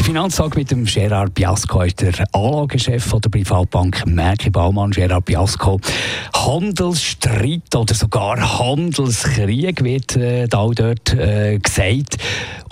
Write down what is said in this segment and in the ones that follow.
der Finanztag mit dem Gerard Biasco ist der Anlagechef der Privatbank Merki Baumann. Gerard Biasco. Handelsstreit oder sogar Handelskrieg wird äh, da dort äh, gesagt.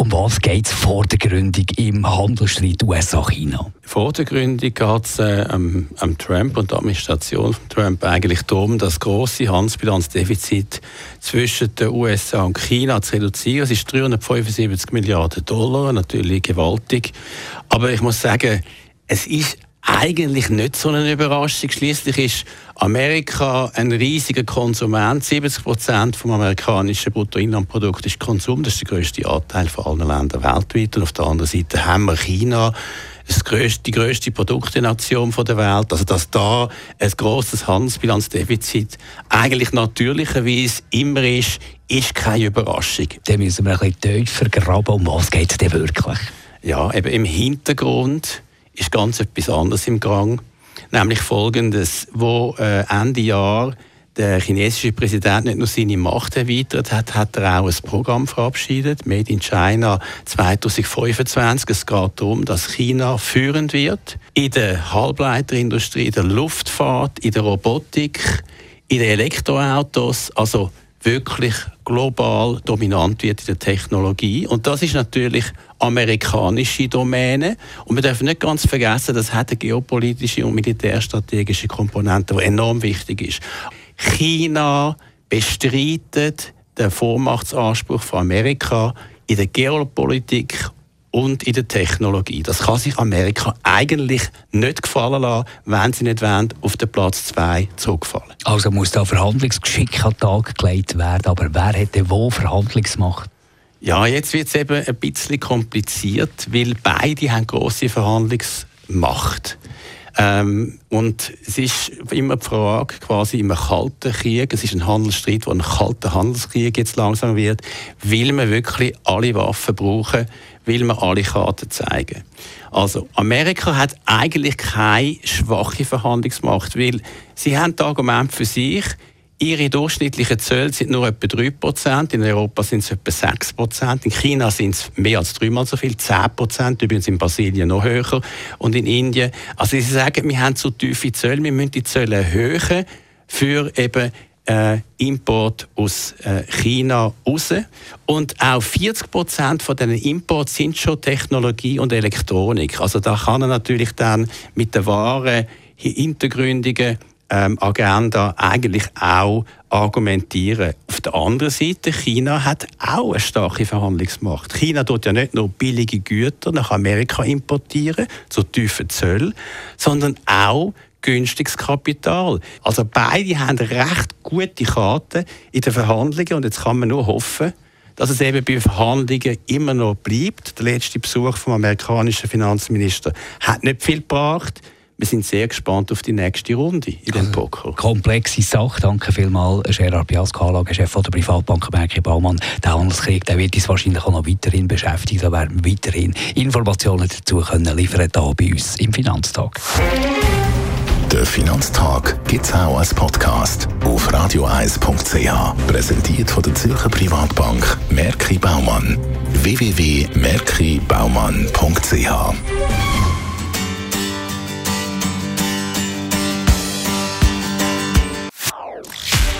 Um was geht es vor der Gründung im Handelsstreit USA-China? Vor der Gründung geht es äh, am, am, Trump und der Administration von Trump eigentlich darum, das große Handelsbilanzdefizit zwischen den USA und China zu reduzieren. Es ist 375 Milliarden Dollar, natürlich gewaltig. Aber ich muss sagen, es ist eigentlich nicht so eine Überraschung. Schließlich ist Amerika ein riesiger Konsument. 70 Prozent vom amerikanischen Bruttoinlandprodukt ist Konsum. Das ist der größte Anteil von allen Ländern weltweit. Und auf der anderen Seite haben wir China, grösste, die größte Produktenation der Welt. Also dass da ein grosses Handelsbilanzdefizit eigentlich natürlicherweise immer ist, ist keine Überraschung. Dann müssen wir ein bisschen tiefer graben. Um was geht es denn wirklich? Ja, eben im Hintergrund ist ganz etwas anderes im Gang. Nämlich folgendes, wo äh, Ende Jahr der chinesische Präsident nicht nur seine Macht erweitert hat, hat er auch ein Programm verabschiedet, Made in China 2025. Es geht darum, dass China führend wird in der Halbleiterindustrie, in der Luftfahrt, in der Robotik, in den Elektroautos, also wirklich global dominant wird in der Technologie. Und das ist natürlich amerikanische Domäne. Und wir dürfen nicht ganz vergessen, das hat eine geopolitische und militärstrategische Komponente, die enorm wichtig ist. China bestreitet den Vormachtsanspruch von Amerika in der Geopolitik und in der Technologie. Das kann sich Amerika eigentlich nicht gefallen lassen, wenn sie nicht wollen, auf den Platz 2 zurückfallen. Also muss da Verhandlungsgeschick an den Tag gelegt werden, aber wer hätte wo Verhandlungsmacht? Ja, jetzt wird es eben ein bisschen kompliziert, weil beide haben große Verhandlungsmacht. Ähm, und es ist immer die Frage, quasi im kalten Krieg, es ist ein Handelsstreit, wo ein kalter Handelskrieg jetzt langsam wird, will man wirklich alle Waffen brauchen, will man alle Karten zeigen. Also Amerika hat eigentlich keine schwache Verhandlungsmacht, weil sie haben Argument für sich, Ihre durchschnittlichen Zölle sind nur etwa 3%, in Europa sind es etwa 6%, in China sind es mehr als dreimal so viel, 10%, übrigens in Brasilien noch höher und in Indien. Also Sie sagen, wir haben zu tiefe Zölle, wir müssen die Zölle erhöhen für eben äh, Import aus äh, China raus. Und auch 40 Prozent von diesen Imports sind schon Technologie und Elektronik. Also da kann er natürlich dann mit den wahren hintergründigen ähm, Agenda eigentlich auch argumentieren. Auf der anderen Seite, China hat auch eine starke Verhandlungsmacht. China tut ja nicht nur billige Güter nach Amerika importieren, zu tiefen Zöllen, sondern auch günstiges Kapital. Also beide haben recht gute Karten in den Verhandlungen und jetzt kann man nur hoffen, dass es eben bei Verhandlungen immer noch bleibt. Der letzte Besuch vom amerikanischen Finanzminister hat nicht viel gebracht wir sind sehr gespannt auf die nächste Runde in dem also, Poker. Komplexe Sache. Danke vielmals, Gerard Biasco, Anlagechef der Privatbank Merki Baumann. Der Handelskrieg der wird uns wahrscheinlich auch noch weiterhin beschäftigen. Da werden wir weiterhin Informationen dazu können liefern hier bei uns im Finanztag. Der Finanztag gibt es auch als Podcast auf radioeis.ch. Präsentiert von der Zürcher Privatbank Merki Baumann. www.merkibaumann.ch